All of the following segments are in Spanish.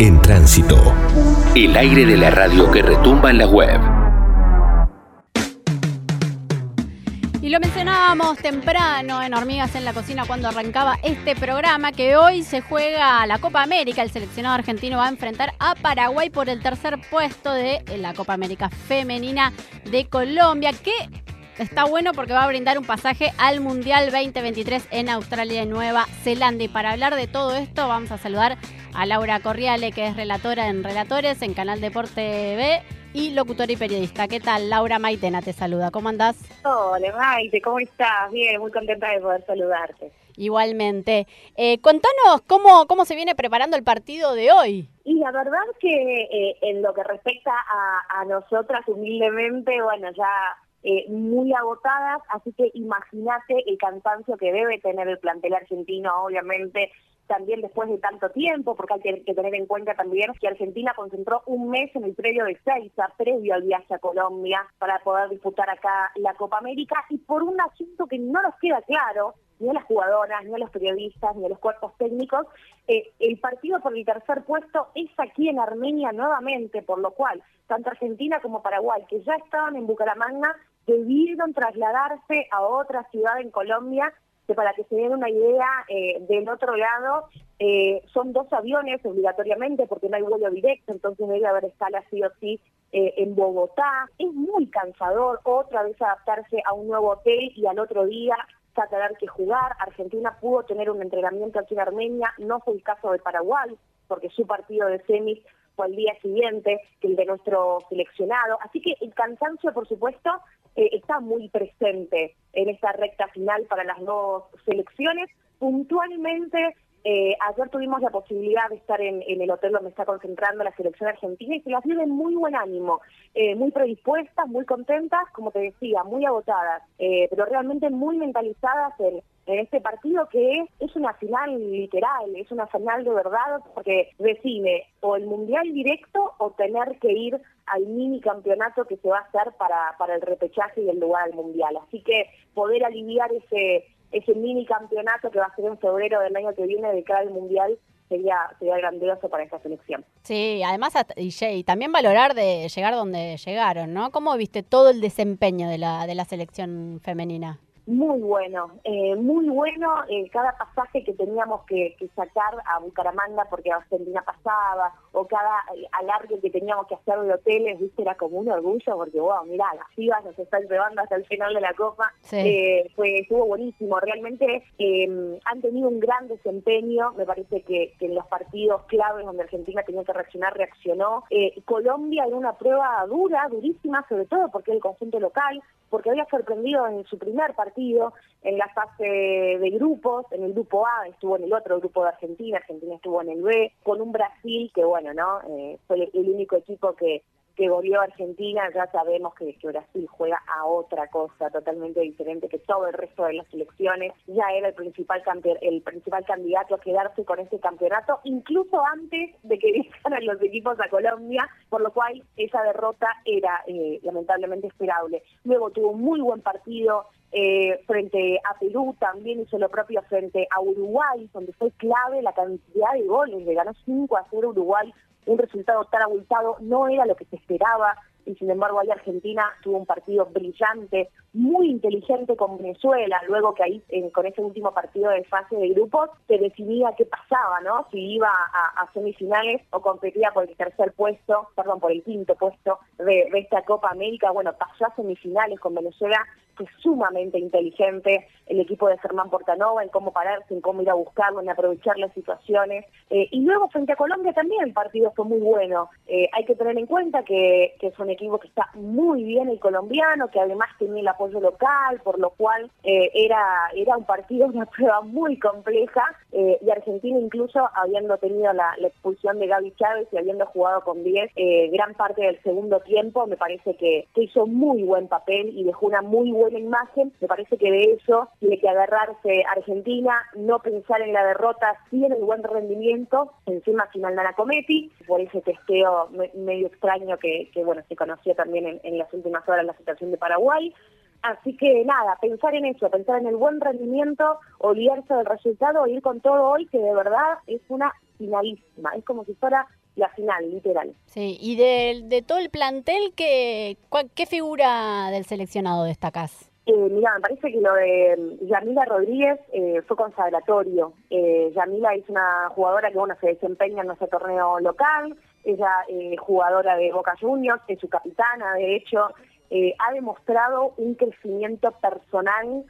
En tránsito. El aire de la radio que retumba en la web. Y lo mencionábamos temprano en Hormigas en la Cocina cuando arrancaba este programa, que hoy se juega la Copa América. El seleccionado argentino va a enfrentar a Paraguay por el tercer puesto de la Copa América Femenina de Colombia, que está bueno porque va a brindar un pasaje al Mundial 2023 en Australia y Nueva Zelanda. Y para hablar de todo esto vamos a saludar a Laura Corriale, que es relatora en Relatores en Canal Deporte B y locutora y periodista. ¿Qué tal? Laura Maitena te saluda. ¿Cómo andás? Hola Maite, ¿cómo estás? Bien, muy contenta de poder saludarte. Igualmente. Eh, contanos cómo, cómo se viene preparando el partido de hoy. Y la verdad que eh, en lo que respecta a, a nosotras humildemente, bueno, ya eh, muy agotadas, así que imagínate el cansancio que debe tener el plantel argentino, obviamente, también después de tanto tiempo, porque hay que, tener en cuenta también que Argentina concentró un mes en el predio de Seiza, previo al viaje a Colombia, para poder disputar acá la Copa América, y por un asunto que no nos queda claro, ni a las jugadoras, ni a los periodistas, ni a los cuerpos técnicos, eh, el partido por el tercer puesto es aquí en Armenia nuevamente, por lo cual tanto Argentina como Paraguay, que ya estaban en Bucaramanga, debieron trasladarse a otra ciudad en Colombia que para que se den una idea, eh, del otro lado eh, son dos aviones obligatoriamente porque no hay vuelo directo, entonces debe haber escala sí o sí eh, en Bogotá. Es muy cansador otra vez adaptarse a un nuevo hotel y al otro día a que jugar. Argentina pudo tener un entrenamiento aquí en Armenia, no fue el caso de Paraguay, porque su partido de semis fue al día siguiente que el de nuestro seleccionado. Así que el cansancio, por supuesto, eh, está muy presente en esta recta final para las dos selecciones. Puntualmente, eh, ayer tuvimos la posibilidad de estar en, el hotel donde está concentrando la selección argentina y se las viven muy buen ánimo, eh, muy predispuestas, muy contentas, como te decía, muy agotadas, pero realmente muy mentalizadas en en este partido que es, es una final literal, es una final de verdad, porque decime, o el mundial directo o tener que ir al mini campeonato que se va a hacer para, para el repechaje y el lugar al mundial. Así que poder aliviar ese, ese mini campeonato que va a ser en febrero del año que viene de cara al mundial sería, sería grandioso para esta selección. Sí, además, y, también valorar de llegar donde llegaron, ¿no? ¿Cómo viste todo el desempeño de la, de la selección femenina? Muy bueno, eh, muy bueno eh, cada pasaje que teníamos que, sacar a Bucaramanga porque Argentina pasaba, o cada eh, alargue que teníamos que hacer de hoteles, viste, era como un orgullo porque, wow, mira, las pibas nos están llevando hasta el final de la Copa, fue, estuvo buenísimo, realmente han tenido un gran desempeño, me parece que, que, en los partidos claves donde Argentina tenía que reaccionar, reaccionó. Colombia en una prueba dura, durísima, sobre todo porque el conjunto local, porque había sorprendido en su primer partido, en la fase de grupos, en el grupo A, estuvo en el otro grupo de Argentina, Argentina estuvo en el B, con un Brasil que, bueno, ¿no? Eh, fue el único equipo que que volvió a Argentina, ya sabemos que, Brasil juega a otra cosa totalmente diferente que todo el resto de las selecciones. Ya era el principal el principal candidato a quedarse con este campeonato, incluso antes de que viajaran los equipos a Colombia, por lo cual esa derrota era eh, lamentablemente esperable. Luego tuvo un muy buen partido eh, frente a Perú, también hizo lo propio frente a Uruguay, donde fue clave la cantidad de goles, le ganó 5 a 0 Uruguay un resultado tan abultado no era lo que se esperaba y sin embargo ahí Argentina tuvo un partido brillante, muy inteligente con Venezuela, luego que ahí con ese último partido de fase de grupos se definía qué pasaba, ¿no? Si iba a, semifinales o competía por el tercer puesto, perdón, por el quinto puesto de, de esta Copa América, bueno, pasó a semifinales con Venezuela fue sumamente inteligente el equipo de Germán Portanova en cómo pararse, en cómo ir a buscarlo, en aprovechar las situaciones. Eh, y luego frente a Colombia también el partido fue muy bueno. Eh, hay que tener en cuenta que, que, es un equipo que está muy bien el colombiano, que además tenía el apoyo local, por lo cual eh, era, era un partido, una prueba muy compleja. y Argentina incluso habiendo tenido la, expulsión de Gaby Chávez y habiendo jugado con 10 gran parte del segundo tiempo, me parece que, que hizo muy buen papel y dejó una muy buena buena imagen. Me parece que de eso tiene que agarrarse Argentina, no pensar en la derrota, sí en el buen rendimiento, encima sin Aldana Cometi, por ese testeo medio extraño que, bueno, se conoció también en, las últimas horas la situación de Paraguay. Así que nada, pensar en eso, pensar en el buen rendimiento, olvidarse del resultado, ir con todo hoy, que de verdad es una finalísima. Es como si fuera la final, literal. Sí, y de, de todo el plantel, ¿qué, ¿qué figura del seleccionado destacás? Eh, mira, me parece que lo de Yamila Rodríguez eh, fue consagratorio. Eh, Yamila es una jugadora que bueno se desempeña en nuestro torneo local, ella eh, jugadora de Boca Juniors, es su capitana, de hecho, eh, ha demostrado un crecimiento personal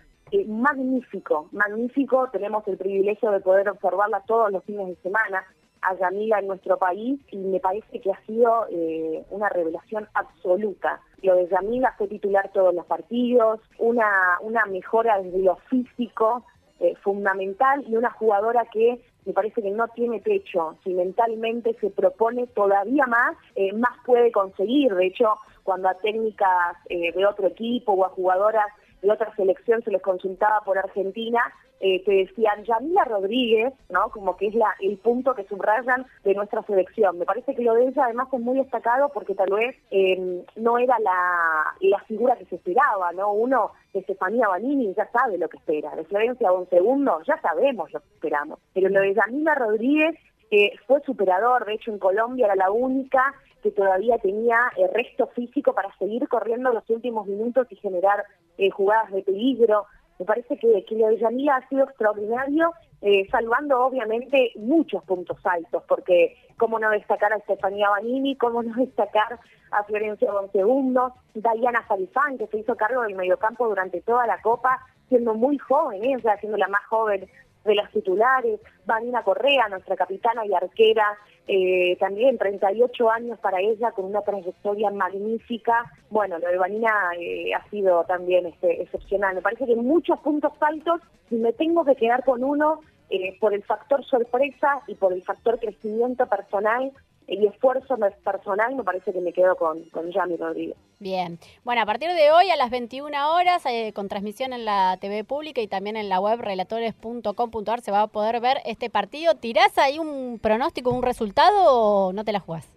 magnífico, magnífico. Tenemos el privilegio de poder observarla todos los fines de semana a Yamila en nuestro país y me parece que ha sido eh, una revelación absoluta. Lo de Yamila fue titular todos los partidos, una, una mejora desde lo físico eh, fundamental y una jugadora que me parece que no tiene techo. Si mentalmente se propone todavía más, eh, más puede conseguir. De hecho, cuando a técnicas de otro equipo o a jugadoras de otra selección se les consultaba por Argentina, eh, te decían Yamila Rodríguez, ¿no? Como que es la, el punto que subrayan de nuestra selección. Me parece que lo de ella además es muy destacado porque tal vez eh, no era la, la figura que se esperaba, ¿no? Uno Estefanía Banini ya sabe lo que espera, de Florencia un segundo ya sabemos lo que esperamos. Pero lo de Yamila Rodríguez eh, fue superador, de hecho en Colombia era la única que todavía tenía el resto físico para seguir corriendo los últimos minutos y generar eh, jugadas de peligro. Me parece que, que Yamila ha sido extraordinario, eh, salvando obviamente muchos puntos altos, porque cómo no destacar a Estefanía Banini, cómo no destacar a Florencia Bonsegundo, Diana Salifán, que se hizo cargo del mediocampo durante toda la Copa, siendo muy joven, ella siendo la más joven de las titulares, Vanina Correa, nuestra capitana y arquera, eh, también 38 años para ella, con una trayectoria magnífica. Bueno, lo de Vanina eh, ha sido también este, excepcional. Me parece que muchos puntos altos, y me tengo que quedar con uno, eh, por el factor sorpresa y por el factor crecimiento personal, y esfuerzo personal, me parece que me quedo con, con Yami Rodríguez. Bien. Bueno, a partir de hoy a las 21 horas, eh, con transmisión en la TV pública y también en la web relatores.com.ar se va a poder ver este partido. ¿Tirás ahí un pronóstico, un resultado o no te la jugás?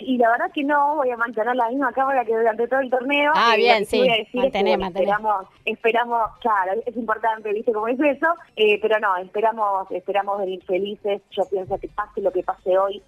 Y la verdad que no, voy a mantener la misma cámara que durante todo el torneo. Ah, bien, sí, mantener, Esperamos, esperamos, claro, es importante, viste cómo es eso, eh, pero no, esperamos, esperamos venir felices. Yo pienso que pase lo que pase hoy,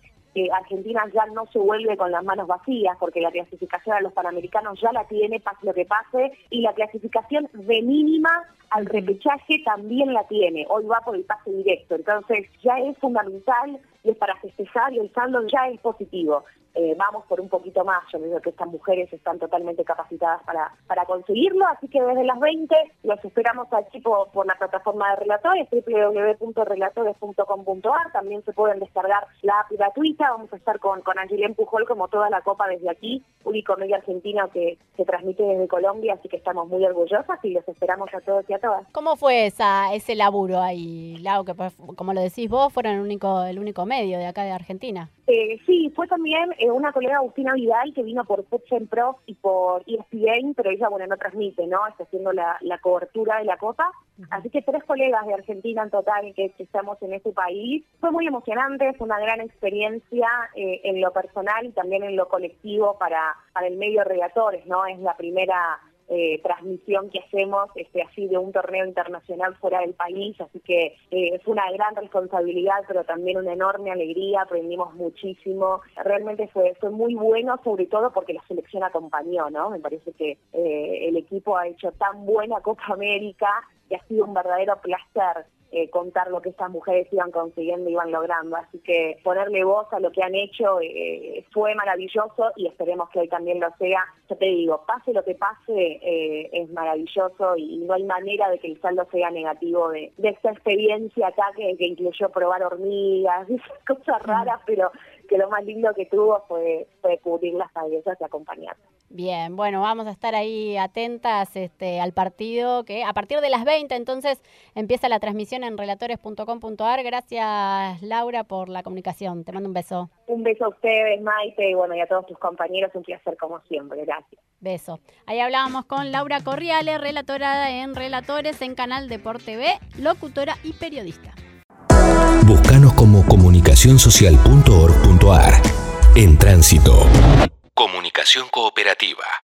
Argentina ya no se vuelve con las manos vacías, porque la clasificación a los Panamericanos ya la tiene, pase lo que pase, y la clasificación de mínima al repechaje también la tiene. Hoy va por el pase directo, entonces ya es fundamental y es para festejar y el saldo ya es positivo. Eh, vamos por un poquito más. Yo digo que estas mujeres están totalmente capacitadas para, para conseguirlo, así que desde las 20 los esperamos aquí por, por la plataforma de relatores, www.relatores.com.ar. También se pueden descargar la app gratuita. Vamos a estar con, con Pujol como toda la copa desde aquí, único medio argentino que se transmite desde Colombia, así que estamos muy orgullosas y los esperamos a todos y a todas. ¿Cómo fue esa, ese laburo ahí, Lau, que como lo decís vos, fueron el único, el único medio de acá de Argentina? Eh, sí, fue también eh, una colega Agustina Vidal que vino por Fox Pro y por ESPN, pero ella, bueno, no transmite, ¿no? Está haciendo la, cobertura de la Copa. Así que tres colegas de Argentina en total que, estamos en este país. Fue muy emocionante, fue una gran experiencia eh, en lo personal y también en lo colectivo para, para el medio Relatores, ¿no? Es la primera eh, transmisión que hacemos este, así de un torneo internacional fuera del país, así que eh, fue una gran responsabilidad, pero también una enorme alegría, aprendimos muchísimo, realmente fue, fue muy bueno, sobre todo porque la selección acompañó, ¿no? Me parece que eh, el equipo ha hecho tan buena Copa América y ha sido un verdadero placer eh, contar lo que estas mujeres iban consiguiendo y iban logrando. Así que ponerle voz a lo que han hecho eh, fue maravilloso y esperemos que hoy también lo sea. Yo te digo, pase lo que pase, eh, es maravilloso y, no hay manera de que el saldo sea negativo de, esta experiencia acá que, que incluyó probar hormigas, cosas raras, pero que lo más lindo que tuvo fue, fue cubrir las cabezas y acompañar. Bien, bueno, vamos a estar ahí atentas este, al partido que a partir de las 20 entonces empieza la transmisión en relatores.com.ar. Gracias Laura por la comunicación. Te mando un beso. Un beso a ustedes, Maite, y bueno, y a todos tus compañeros. Un placer como siempre. Gracias. Beso. Ahí hablábamos con Laura Corriales, relatora en Relatores en Canal Deport TV, locutora y periodista. Búscanos como comunicacionsocial.org.ar. En tránsito. Comunicación cooperativa.